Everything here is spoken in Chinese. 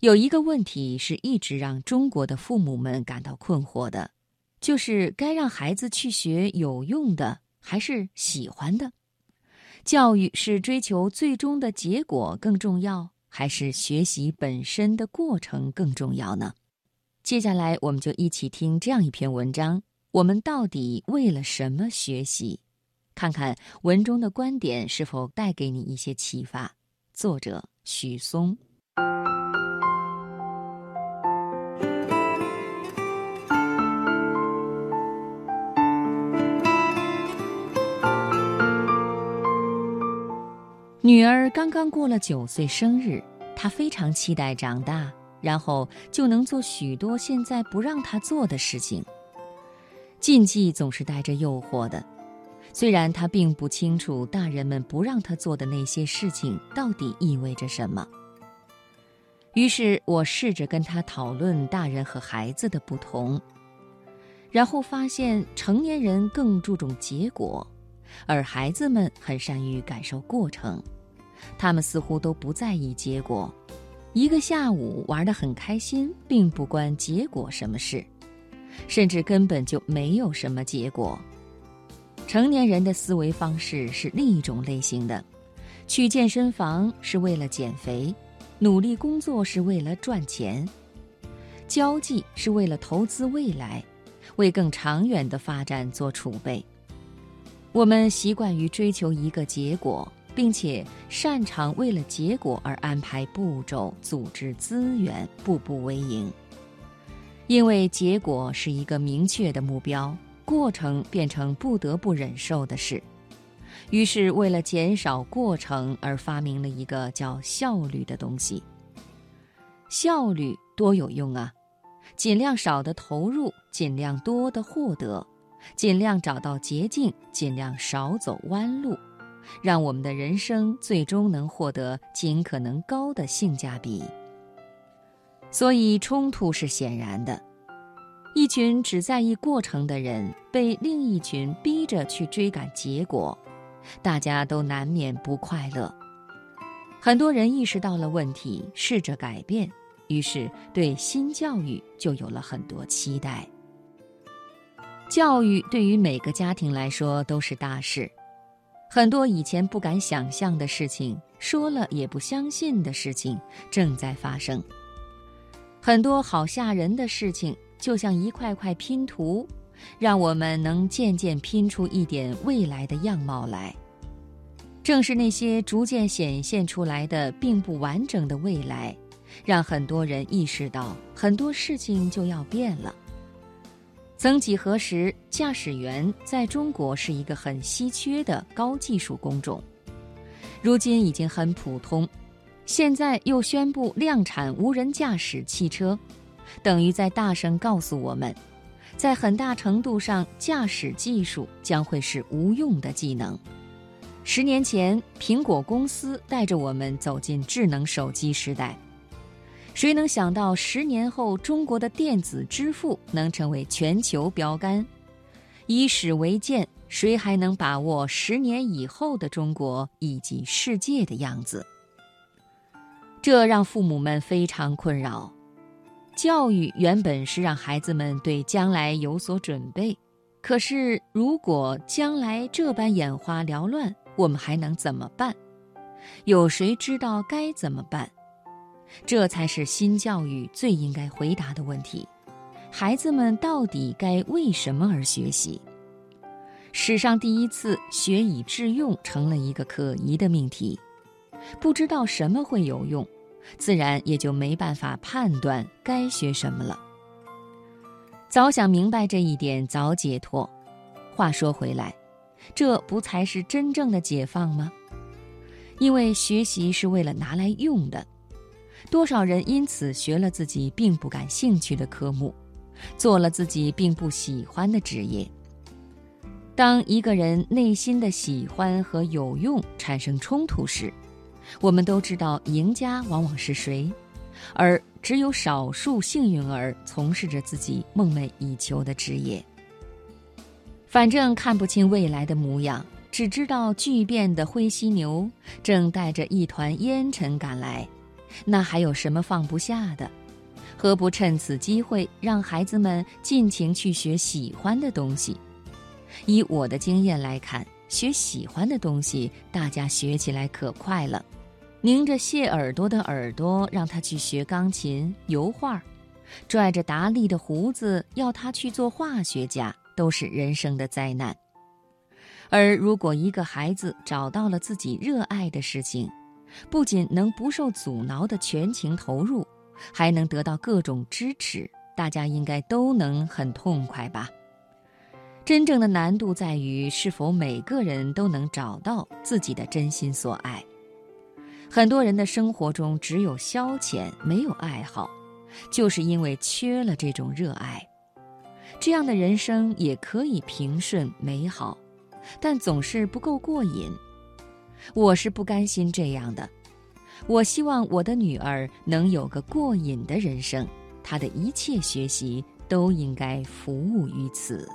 有一个问题是一直让中国的父母们感到困惑的，就是该让孩子去学有用的还是喜欢的？教育是追求最终的结果更重要，还是学习本身的过程更重要呢？接下来，我们就一起听这样一篇文章：我们到底为了什么学习？看看文中的观点是否带给你一些启发。作者许嵩。女儿刚刚过了九岁生日，她非常期待长大，然后就能做许多现在不让她做的事情。禁忌总是带着诱惑的，虽然她并不清楚大人们不让她做的那些事情到底意味着什么。于是我试着跟她讨论大人和孩子的不同，然后发现成年人更注重结果。而孩子们很善于感受过程，他们似乎都不在意结果。一个下午玩得很开心，并不关结果什么事，甚至根本就没有什么结果。成年人的思维方式是另一种类型的：去健身房是为了减肥，努力工作是为了赚钱，交际是为了投资未来，为更长远的发展做储备。我们习惯于追求一个结果，并且擅长为了结果而安排步骤、组织资源，步步为营。因为结果是一个明确的目标，过程变成不得不忍受的事。于是，为了减少过程而发明了一个叫效率的东西。效率多有用啊！尽量少的投入，尽量多的获得。尽量找到捷径，尽量少走弯路，让我们的人生最终能获得尽可能高的性价比。所以，冲突是显然的。一群只在意过程的人被另一群逼着去追赶结果，大家都难免不快乐。很多人意识到了问题，试着改变，于是对新教育就有了很多期待。教育对于每个家庭来说都是大事，很多以前不敢想象的事情，说了也不相信的事情正在发生。很多好吓人的事情，就像一块块拼图，让我们能渐渐拼出一点未来的样貌来。正是那些逐渐显现出来的并不完整的未来，让很多人意识到很多事情就要变了。曾几何时，驾驶员在中国是一个很稀缺的高技术工种，如今已经很普通。现在又宣布量产无人驾驶汽车，等于在大声告诉我们，在很大程度上，驾驶技术将会是无用的技能。十年前，苹果公司带着我们走进智能手机时代。谁能想到十年后中国的电子支付能成为全球标杆？以史为鉴，谁还能把握十年以后的中国以及世界的样子？这让父母们非常困扰。教育原本是让孩子们对将来有所准备，可是如果将来这般眼花缭乱，我们还能怎么办？有谁知道该怎么办？这才是新教育最应该回答的问题：孩子们到底该为什么而学习？史上第一次学以致用成了一个可疑的命题，不知道什么会有用，自然也就没办法判断该学什么了。早想明白这一点，早解脱。话说回来，这不才是真正的解放吗？因为学习是为了拿来用的。多少人因此学了自己并不感兴趣的科目，做了自己并不喜欢的职业。当一个人内心的喜欢和有用产生冲突时，我们都知道赢家往往是谁，而只有少数幸运儿从事着自己梦寐以求的职业。反正看不清未来的模样，只知道巨变的灰犀牛正带着一团烟尘赶来。那还有什么放不下的？何不趁此机会让孩子们尽情去学喜欢的东西？以我的经验来看，学喜欢的东西，大家学起来可快了。拧着谢耳朵的耳朵，让他去学钢琴、油画；拽着达利的胡子，要他去做化学家，都是人生的灾难。而如果一个孩子找到了自己热爱的事情，不仅能不受阻挠的全情投入，还能得到各种支持，大家应该都能很痛快吧？真正的难度在于，是否每个人都能找到自己的真心所爱。很多人的生活中只有消遣，没有爱好，就是因为缺了这种热爱。这样的人生也可以平顺美好。但总是不够过瘾，我是不甘心这样的。我希望我的女儿能有个过瘾的人生，她的一切学习都应该服务于此。